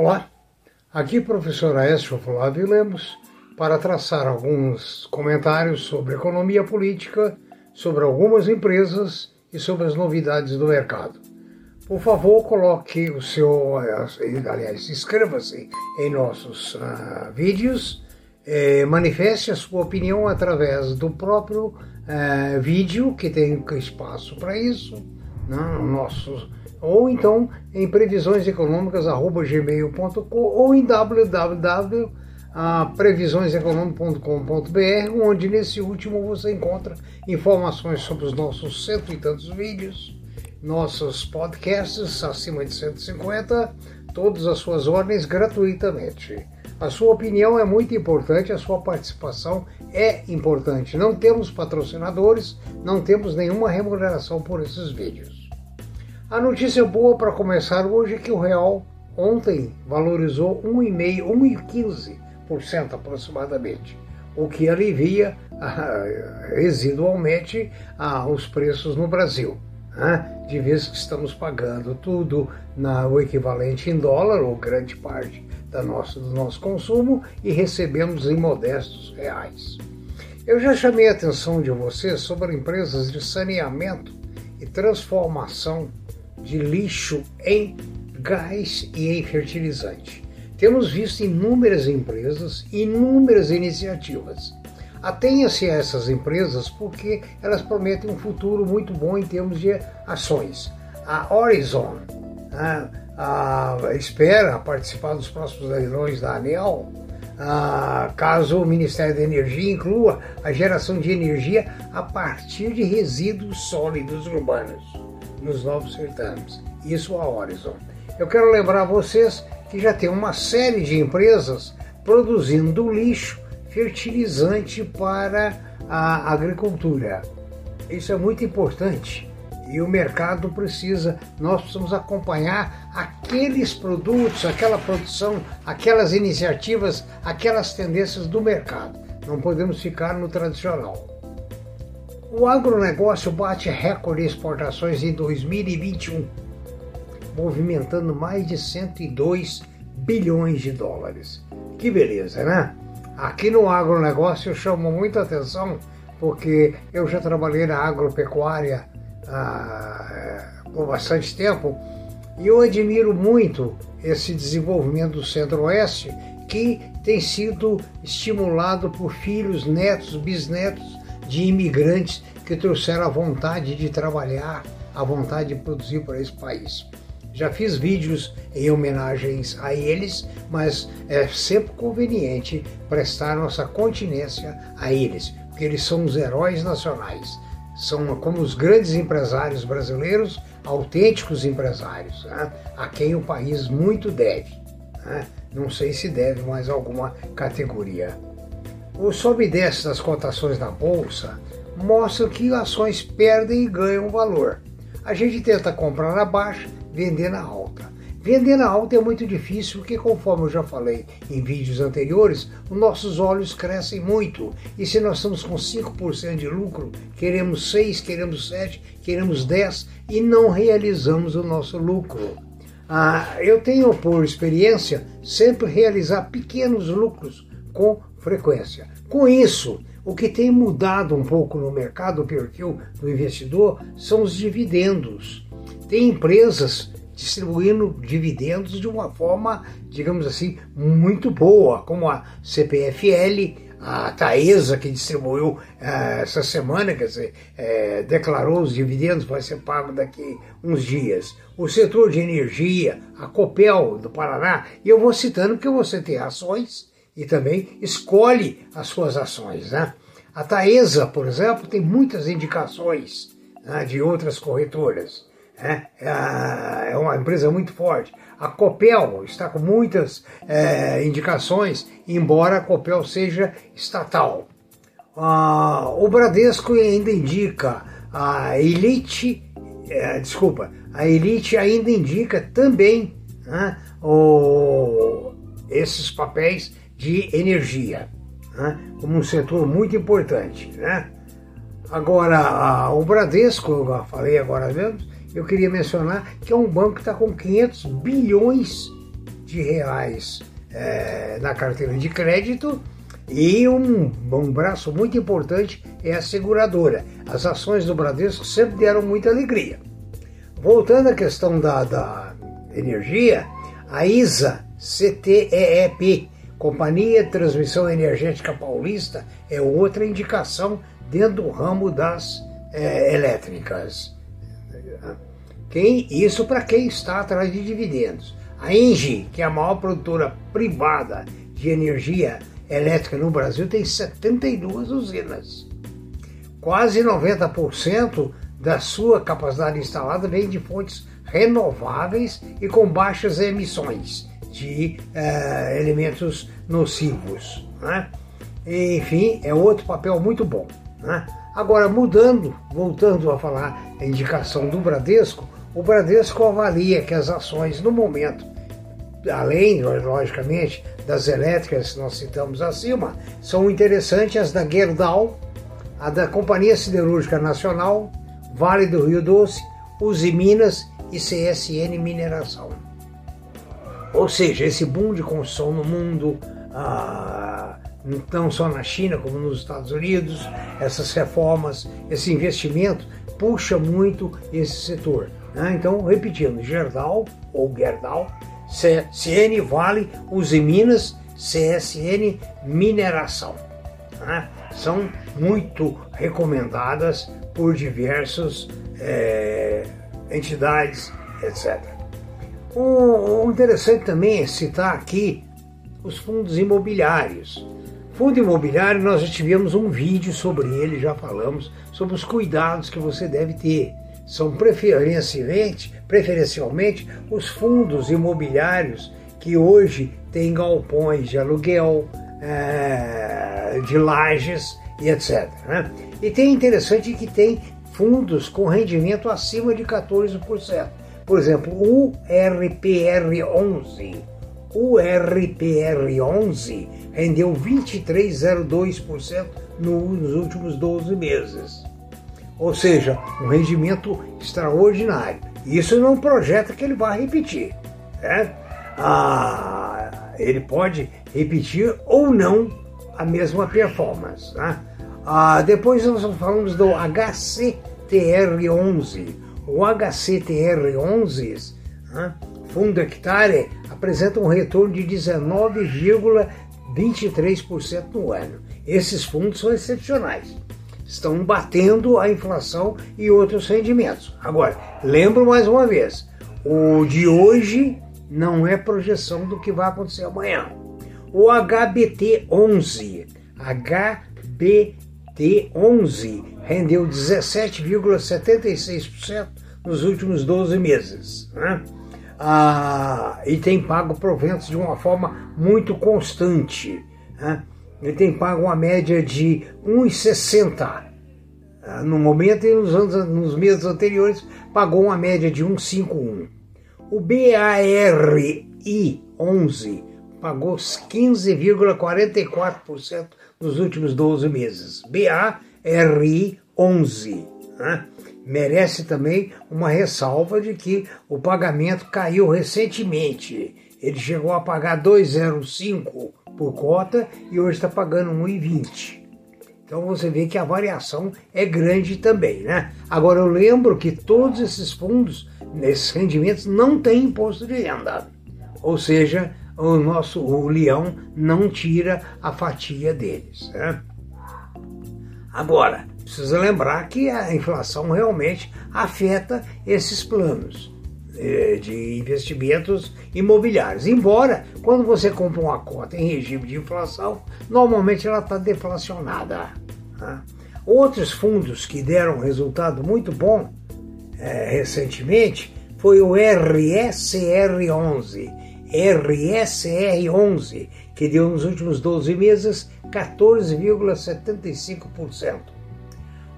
Olá, aqui professor Aécio Flávio Lemos para traçar alguns comentários sobre economia política, sobre algumas empresas e sobre as novidades do mercado. Por favor, coloque o seu, aliás, inscreva-se em nossos uh, vídeos, eh, manifeste a sua opinião através do próprio uh, vídeo, que tem espaço para isso, né, nosso, ou então em previsioneseconômicas.gmail.com ou em www.previsioneseconômicas.com.br, onde nesse último você encontra informações sobre os nossos cento e tantos vídeos, nossos podcasts acima de 150, todas as suas ordens gratuitamente. A sua opinião é muito importante, a sua participação é importante. Não temos patrocinadores, não temos nenhuma remuneração por esses vídeos. A notícia boa para começar hoje é que o real ontem valorizou 1,5, 1,15% aproximadamente, o que alivia ah, residualmente ah, os preços no Brasil né? de vez que estamos pagando tudo na, o equivalente em dólar, ou grande parte da nossa, do nosso consumo, e recebemos em modestos reais. Eu já chamei a atenção de vocês sobre empresas de saneamento e transformação de lixo em gás e em fertilizante. Temos visto inúmeras empresas, inúmeras iniciativas Atenha-se a essas empresas porque elas prometem um futuro muito bom em termos de ações. A Horizon a, a, espera participar dos próximos leilões da ANEL, a, caso o Ministério da Energia inclua a geração de energia a partir de resíduos sólidos urbanos nos novos certames. Isso a Horizon. Eu quero lembrar vocês que já tem uma série de empresas produzindo lixo fertilizante para a agricultura. Isso é muito importante e o mercado precisa, nós precisamos acompanhar aqueles produtos, aquela produção, aquelas iniciativas, aquelas tendências do mercado. Não podemos ficar no tradicional. O agronegócio bate recorde de exportações em 2021, movimentando mais de 102 bilhões de dólares. Que beleza, né? Aqui no agronegócio eu chamo muita atenção porque eu já trabalhei na agropecuária ah, por bastante tempo e eu admiro muito esse desenvolvimento do Centro-Oeste que tem sido estimulado por filhos, netos, bisnetos de imigrantes que trouxeram a vontade de trabalhar, a vontade de produzir para esse país. Já fiz vídeos em homenagens a eles, mas é sempre conveniente prestar nossa continência a eles, porque eles são os heróis nacionais. São como os grandes empresários brasileiros, autênticos empresários, né? a quem o país muito deve. Né? Não sei se deve mais alguma categoria. O sobe e desce das cotações na bolsa mostra que ações perdem e ganham valor. A gente tenta comprar na baixa vender na alta. Vender na alta é muito difícil porque, conforme eu já falei em vídeos anteriores, os nossos olhos crescem muito. E se nós estamos com 5% de lucro, queremos 6, queremos 7, queremos 10 e não realizamos o nosso lucro. Ah, eu tenho por experiência sempre realizar pequenos lucros com frequência. Com isso, o que tem mudado um pouco no mercado, o perfil do investidor, são os dividendos. Tem empresas distribuindo dividendos de uma forma, digamos assim, muito boa, como a CPFL, a Taesa, que distribuiu eh, essa semana, quer dizer, eh, declarou os dividendos, vai ser pago daqui uns dias. O setor de energia, a Copel do Paraná, e eu vou citando porque você tem ações e também escolhe as suas ações. Né? A Taesa, por exemplo, tem muitas indicações né, de outras corretoras. É, é, é uma empresa muito forte. A Copel está com muitas é, indicações, embora a Copel seja estatal. Ah, o Bradesco ainda indica a Elite, é, desculpa, a Elite ainda indica também né, o, esses papéis de energia né, como um setor muito importante. Né? Agora, a, o Bradesco, eu falei agora mesmo, eu queria mencionar que é um banco que está com 500 bilhões de reais é, na carteira de crédito e um, um braço muito importante é a seguradora. As ações do Bradesco sempre deram muita alegria. Voltando à questão da, da energia, a ISA CTEEP, Companhia de Transmissão Energética Paulista, é outra indicação dentro do ramo das é, elétricas. Quem, isso para quem está atrás de dividendos. A Engie, que é a maior produtora privada de energia elétrica no Brasil, tem 72 usinas. Quase 90% da sua capacidade instalada vem de fontes renováveis e com baixas emissões de uh, elementos nocivos. Né? Enfim, é outro papel muito bom. Né? Agora, mudando, voltando a falar a indicação do Bradesco, o Bradesco avalia que as ações no momento, além, logicamente, das elétricas que nós citamos acima, são interessantes as da Gerdau, a da Companhia Siderúrgica Nacional, Vale do Rio Doce, Uzi Minas e CSN Mineração. Ou seja, esse boom de construção no mundo, ah, não só na China como nos Estados Unidos, essas reformas, esse investimento puxa muito esse setor. Né? Então, repetindo, Gerdau ou Gerdau, CN Vale, Uzi Minas, CSN Mineração. Né? São muito recomendadas por diversas é, entidades, etc. O, o interessante também é citar aqui os fundos imobiliários. Fundo imobiliário, nós já tivemos um vídeo sobre ele, já falamos sobre os cuidados que você deve ter são preferencialmente, preferencialmente os fundos imobiliários que hoje têm galpões de aluguel, é, de lajes e etc. Né? E tem interessante que tem fundos com rendimento acima de 14%. Por exemplo, o RPR11. O RPR11 rendeu 23,02% nos últimos 12 meses ou seja, um rendimento extraordinário. Isso não projeta que ele vai repetir. Né? Ah, ele pode repetir ou não a mesma performance. Né? Ah, depois nós falamos do HCTR11. O HCTR11, né, fundo hectare, apresenta um retorno de 19,23% no ano. Esses fundos são excepcionais estão batendo a inflação e outros rendimentos. Agora, lembro mais uma vez, o de hoje não é projeção do que vai acontecer amanhã. O HBT11, HBT11 rendeu 17,76% nos últimos 12 meses. Né? Ah, e tem pago proventos de uma forma muito constante. Né? ele tem pago uma média de 1,60. Ah, no momento e nos, anos, nos meses anteriores pagou uma média de 1,51. O BARI 11 pagou 15,44% nos últimos 12 meses. BARI 11. Né? Merece também uma ressalva de que o pagamento caiu recentemente. Ele chegou a pagar 2,05 por cota e hoje está pagando 1,20. Então você vê que a variação é grande também, né? Agora eu lembro que todos esses fundos, nesses rendimentos, não têm imposto de renda. Ou seja, o nosso o leão não tira a fatia deles. Né? Agora, precisa lembrar que a inflação realmente afeta esses planos. É, de investimentos imobiliários. Embora, quando você compra uma cota em regime de inflação, normalmente ela está deflacionada. Né? Outros fundos que deram resultado muito bom é, recentemente foi o RSR11. RSR11, que deu nos últimos 12 meses 14,75%.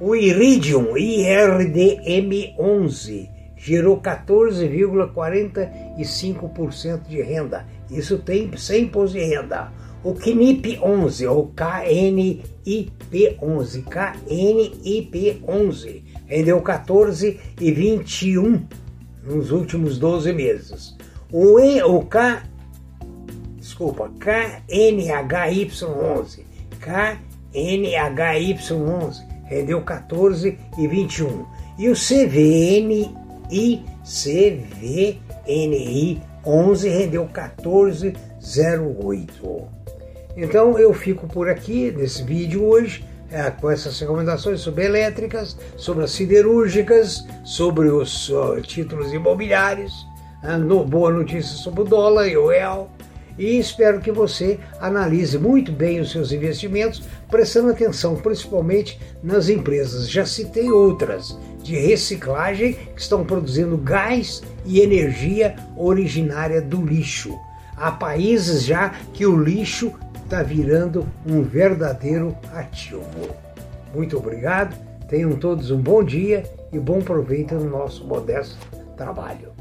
O Iridium IRDM11 gerou 14,45% de renda. Isso tem sem imposto de renda. O KNIP 11, ou KNIP 11, KNIP 11, rendeu 14,21 nos últimos 12 meses. O, e, o desculpa, KNHY11, KNHY11, rendeu 14 e 21. E o CVNI, CVNI 11 rendeu 14,08. Então eu fico por aqui nesse vídeo hoje é, com essas recomendações sobre elétricas, sobre as siderúrgicas, sobre os uh, títulos imobiliários, no, boa notícia sobre o dólar e o. E espero que você analise muito bem os seus investimentos, prestando atenção principalmente nas empresas. Já citei outras de reciclagem que estão produzindo gás e energia originária do lixo. Há países já que o lixo está virando um verdadeiro ativo. Muito obrigado, tenham todos um bom dia e bom proveito no nosso modesto trabalho.